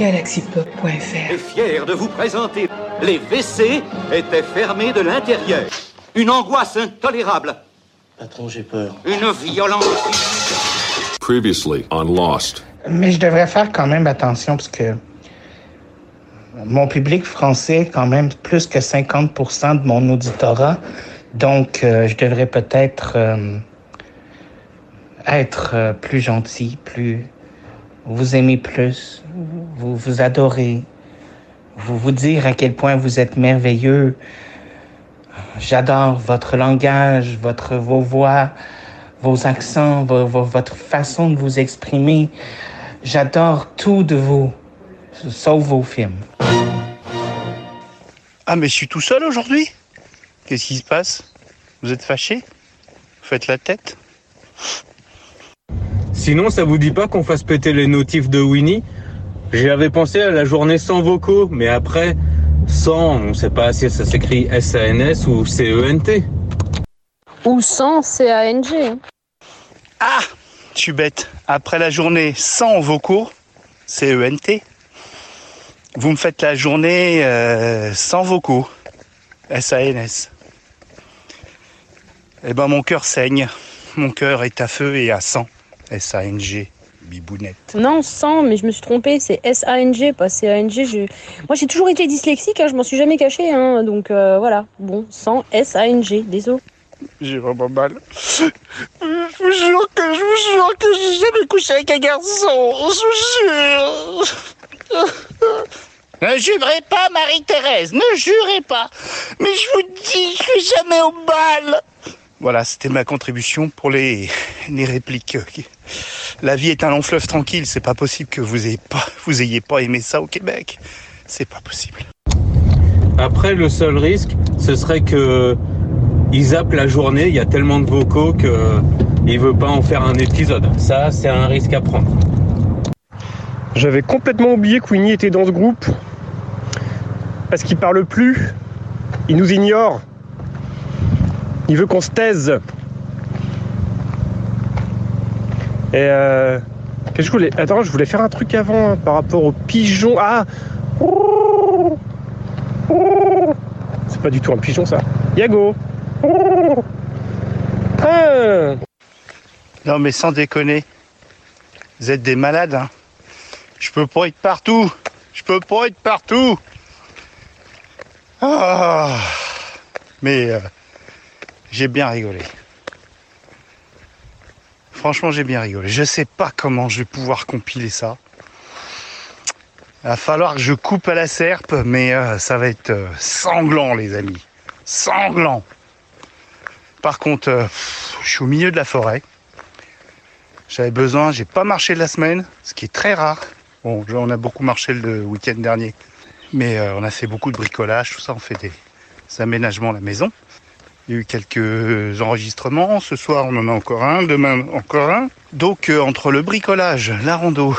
galaxypop.fr est fier de vous présenter. Les WC étaient fermés de l'intérieur. Une angoisse intolérable. Patron, j'ai peur. Une violence. Previously on Lost. Mais je devrais faire quand même attention parce que mon public français est quand même plus que 50% de mon auditorat. Donc, euh, je devrais peut-être euh, être euh, plus gentil, plus vous aimer plus, vous vous adorez, vous vous dire à quel point vous êtes merveilleux. J'adore votre langage, votre vos voix, vos accents, vo- vo- votre façon de vous exprimer. J'adore tout de vous, sauf vos films. Ah, mais je suis tout seul aujourd'hui Qu'est-ce qui se passe? Vous êtes fâché Vous faites la tête? Sinon, ça vous dit pas qu'on fasse péter les notifs de Winnie? J'y avais pensé à la journée sans vocaux, mais après, sans, on sait pas si ça s'écrit S-A-N-S ou C-E-N-T. Ou sans C-A-N-G. hein. Ah Je suis bête. Après la journée sans vos cours, c'est ENT. Vous me faites la journée euh, sans vos cours, S-A-N-S. Eh ben mon cœur saigne. Mon cœur est à feu et à sang. S-A-N-G. Bibounette. Non, sans, mais je me suis trompée, c'est S-A-N-G, pas C-A-N-G. Je... Moi, j'ai toujours été dyslexique, hein, je m'en suis jamais caché, hein, donc euh, voilà. Bon, sans S-A-N-G, désolé. J'ai vraiment mal. Je vous jure que je vous jure que j'ai jamais couché avec un garçon. Je vous jure. Ne jurez pas, Marie-Thérèse, ne jurez pas. Mais je vous dis, je suis jamais au bal. Voilà, c'était ma contribution pour les, les répliques. La vie est un long fleuve tranquille. C'est pas possible que vous ayez pas, vous ayez pas aimé ça au Québec. C'est pas possible. Après, le seul risque, ce serait que ils zappent la journée, il y a tellement de vocaux que il veut pas en faire un épisode. Ça, c'est un risque à prendre. J'avais complètement oublié que Winnie était dans ce groupe. Parce qu'il parle plus. Il nous ignore. Il veut qu'on se taise. Et euh. Que je voulais. Attends, je voulais faire un truc avant hein, par rapport aux pigeons. Ah C'est pas du tout un pigeon ça. Yago Ah Non mais sans déconner, vous êtes des malades. Hein. Je peux pas être partout. Je peux pas être partout. Ah. Mais euh, j'ai bien rigolé. Franchement, j'ai bien rigolé. Je sais pas comment je vais pouvoir compiler ça. Il va falloir que je coupe à la serpe, mais euh, ça va être euh, sanglant, les amis. Sanglant. Par contre, euh, je suis au milieu de la forêt. J'avais besoin, j'ai pas marché de la semaine, ce qui est très rare. Bon, on a beaucoup marché le week-end dernier, mais on a fait beaucoup de bricolage, tout ça, on fait des aménagements à la maison. Il y a eu quelques enregistrements, ce soir on en a encore un, demain encore un. Donc euh, entre le bricolage, la rando,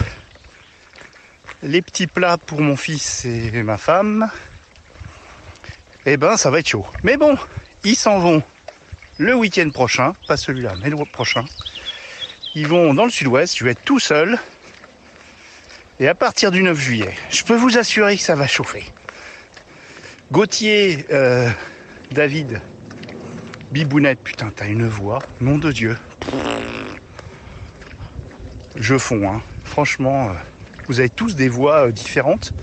les petits plats pour mon fils et ma femme, eh ben ça va être chaud. Mais bon, ils s'en vont le week-end prochain, pas celui-là, mais le prochain. Ils vont dans le sud-ouest, je vais être tout seul. Et à partir du 9 juillet, je peux vous assurer que ça va chauffer. Gauthier, euh, David, Bibounette, putain, t'as une voix, nom de Dieu. Je fonds, hein. Franchement, euh, vous avez tous des voix euh, différentes.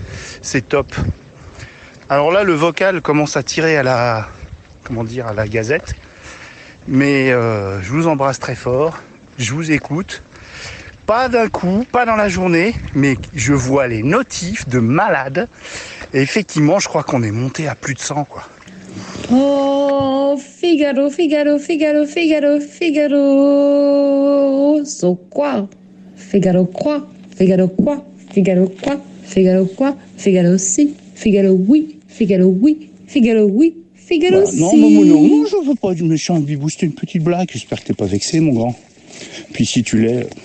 C'est top. Alors là, le vocal commence à tirer à la, comment dire, à la gazette. Mais euh, je vous embrasse très fort. Je vous écoute. Pas d'un coup, pas dans la journée, mais je vois les notifs de malades. Et effectivement, je crois qu'on est monté à plus de 100, quoi. Oh, Figaro, Figaro, Figaro, Figaro, Figaro. So quoi? Figaro quoi? Figaro quoi? Figaro quoi? Figaro quoi? Figaro si? Figaro oui? Figaro oui? Figaro oui? Figaro Bah, si? non, non, non, non, je veux pas du méchant Bibou, c'était une petite blague. J'espère que t'es pas vexé, mon grand. Puis si tu l'es.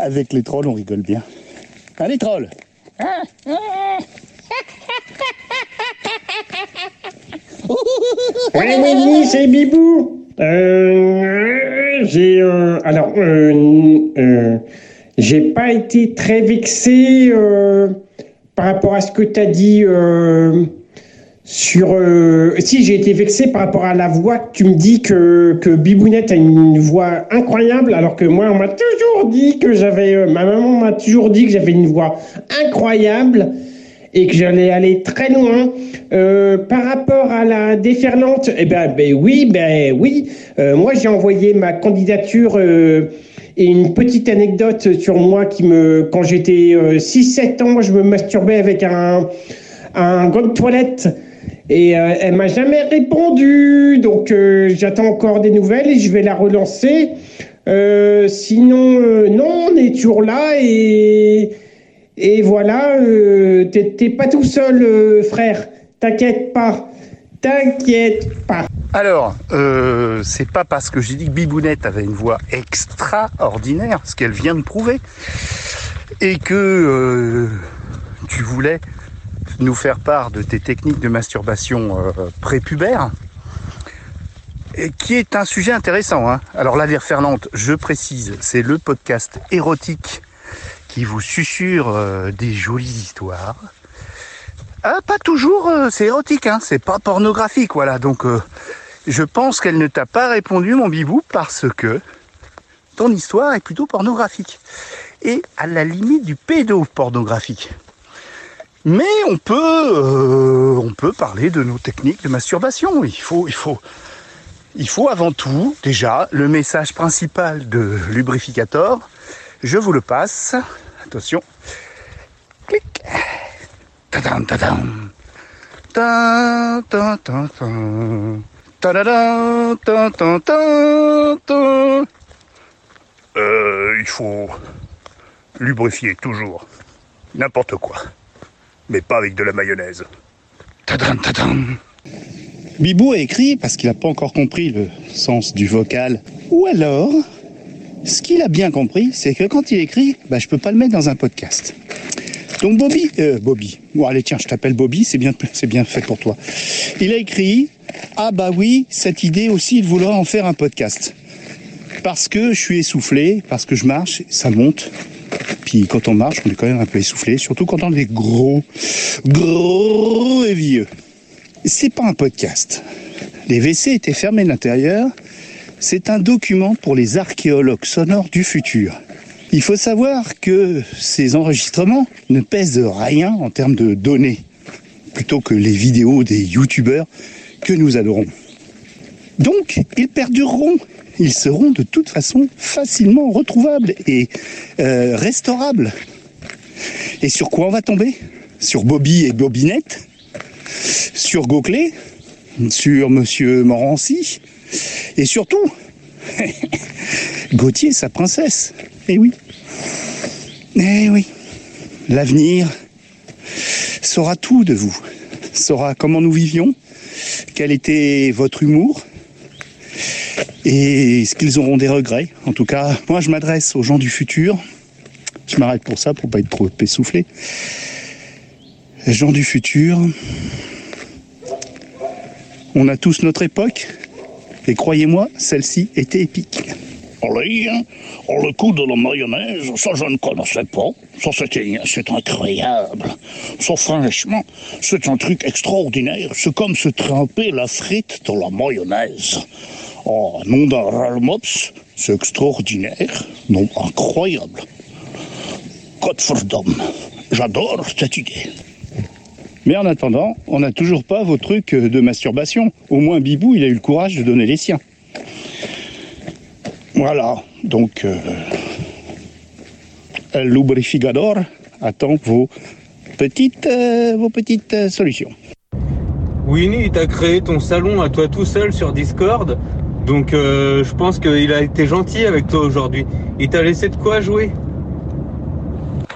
Avec les trolls, on rigole bien. Allez, trolls Oui, oui, oui, c'est Bibou. Euh, j'ai euh, alors euh, euh, j'ai pas été très vexé euh, par rapport à ce que tu as dit sur euh, si j'ai été vexé par rapport à la voix tu me dis que que Bibounette a une voix incroyable alors que moi on m'a toujours dit que j'avais euh, ma maman m'a toujours dit que j'avais une voix incroyable et que j'allais aller très loin. Euh, par rapport à la déferlante, eh ben, ben oui, ben oui. Euh, moi, j'ai envoyé ma candidature euh, et une petite anecdote sur moi qui me, quand j'étais 6-7 ans, je me masturbais avec un, un gant de toilette. Et euh, elle m'a jamais répondu, donc euh, j'attends encore des nouvelles et je vais la relancer. Euh, sinon, non, on est toujours là et et voilà, t'es pas tout seul, frère. T'inquiète pas. T'inquiète pas. Alors, c'est pas parce que j'ai dit que Bibounette avait une voix extraordinaire, ce qu'elle vient de prouver, et que tu voulais nous faire part de tes techniques de masturbation euh, prépubère, et qui est un sujet intéressant. Hein. Alors la déferlante, je précise, c'est le podcast érotique qui vous susurre euh, des jolies histoires. Ah, pas toujours, euh, c'est érotique, hein, c'est pas pornographique, voilà. Donc, je pense qu'elle ne t'a pas répondu, mon bibou, parce que ton histoire est plutôt pornographique. Et à la limite du pédopornographique. Mais on peut, euh, on peut parler de nos techniques de masturbation. Il faut, avant tout, déjà, le message principal de Lubrificator. Je vous le passe. Attention. Clic. Tadam, tadam. Il faut lubrifier toujours. N'importe quoi. Mais pas avec de la mayonnaise. Tadam, tadam. Bibou a écrit parce qu'il n'a pas encore compris le sens du vocal. Ou alors, ce qu'il a bien compris, c'est que quand il écrit, bah, je peux pas le mettre dans un podcast. Donc Bobby, euh, Bobby, bon allez tiens, je t'appelle Bobby, c'est bien, c'est bien fait pour toi. Il a écrit, ah bah oui, cette idée aussi, il voudra en faire un podcast. Parce que je suis essoufflé, parce que je marche, ça monte. Puis quand on marche, on est quand même un peu essoufflé, surtout quand on est gros, gros et vieux. C'est pas un podcast. Les WC étaient fermés de l'intérieur. C'est un document pour les archéologues sonores du futur. Il faut savoir que ces enregistrements ne pèsent rien en termes de données, plutôt que les vidéos des youtubeurs que nous adorons. Donc, ils perdureront. Ils seront de toute façon facilement retrouvables et euh, restaurables. Et sur quoi on va tomber? Sur Bobby et Bobinette? Sur Gauclé Sur Monsieur Morancy? Et surtout, Gauthier, sa princesse. Eh oui. Eh oui. L'avenir saura tout de vous. Saura comment nous vivions, quel était votre humour, et est-ce qu'ils auront des regrets? En tout cas, moi je m'adresse aux gens du futur. Je m'arrête pour ça, pour pas être trop essoufflé. Les gens du futur, on a tous notre époque, et croyez-moi, celle-ci était épique. Allez, hein, oh, le coup de la mayonnaise, ça je ne connaissais pas. Ça c'était, c'est incroyable. Ça franchement, c'est un truc extraordinaire. C'est comme se tremper la frite dans la mayonnaise. Oh, nom d'un ralmops, c'est extraordinaire. Non, incroyable. Godverdomme, j'adore cette idée. Mais en attendant, on n'a toujours pas vos trucs de masturbation. Au moins Bibou, il a eu le courage de donner les siens. Voilà, donc euh, Lubrificador attend vos petites, euh, vos petites euh, solutions. Winnie, t'as créé ton salon à toi tout seul sur Discord. Donc euh, je pense qu'il a été gentil avec toi aujourd'hui. Il t'a laissé de quoi jouer?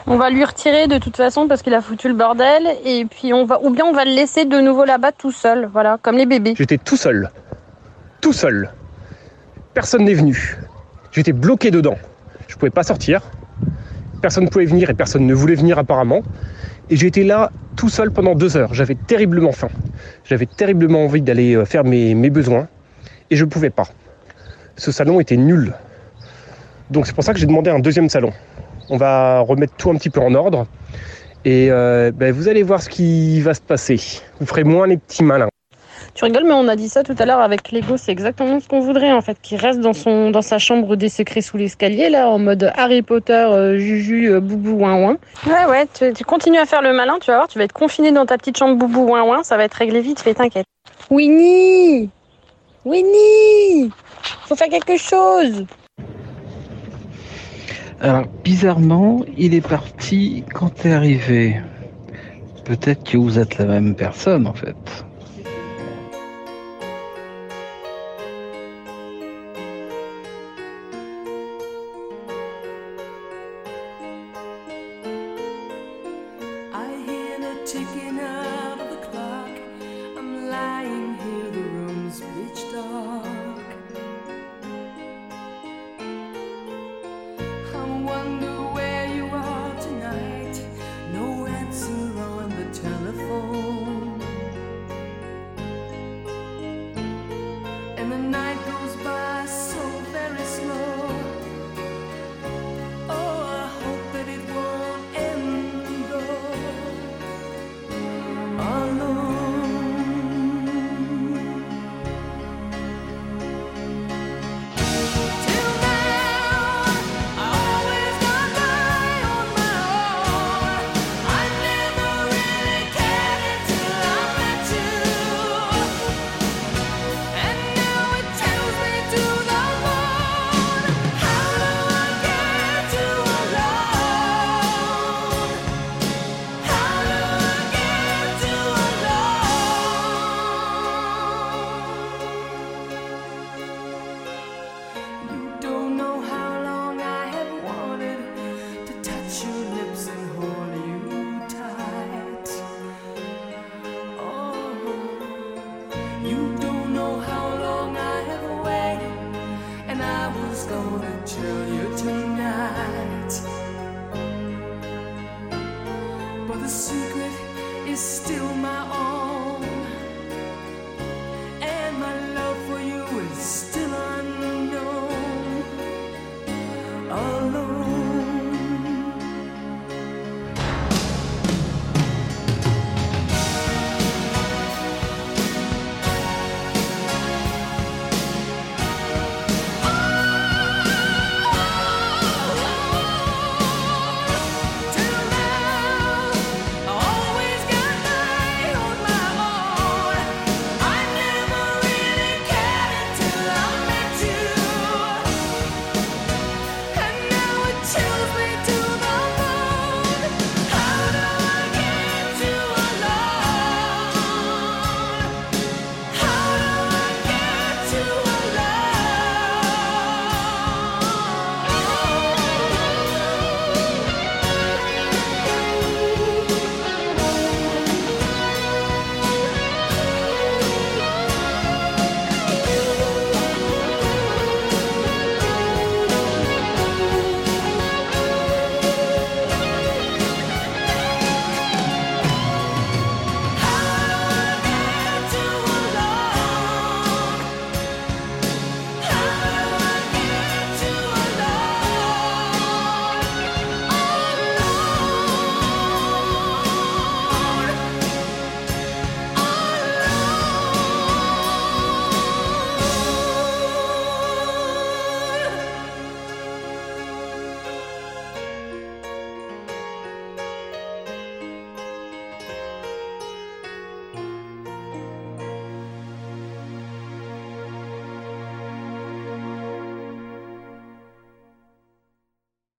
On va lui retirer de toute façon parce qu'il a foutu le bordel et puis on va ou bien on va le laisser de nouveau là-bas tout seul, voilà, comme les bébés. J'étais tout seul. Tout seul. Personne n'est venu. J'étais bloqué dedans. Je pouvais pas sortir. Personne ne pouvait venir et personne ne voulait venir apparemment. Et j'étais là tout seul pendant deux heures. J'avais terriblement faim. J'avais terriblement envie d'aller euh, faire mes, mes besoins. Et je ne pouvais pas. Ce salon était nul. Donc c'est pour ça que j'ai demandé un deuxième salon. On va remettre tout un petit peu en ordre. Et euh, ben, vous allez voir ce qui va se passer. Vous ferez moins les petits malins. Tu rigoles, mais on a dit ça tout à l'heure avec Lego, c'est exactement ce qu'on voudrait en fait, qu'il reste dans, son, dans sa chambre des secrets sous l'escalier, là, en mode Harry Potter, euh, Juju, euh, Boubou, ouin ouin. Ouais, ouais, tu, tu continues à faire le malin, tu vas voir, tu vas être confiné dans ta petite chambre Boubou, ouin ouin, ça va être réglé vite, fais t'inquiète. Winnie Winnie Faut faire quelque chose Alors, bizarrement, il est parti quand t'es arrivé. Peut-être que vous êtes la même personne en fait. Night alone.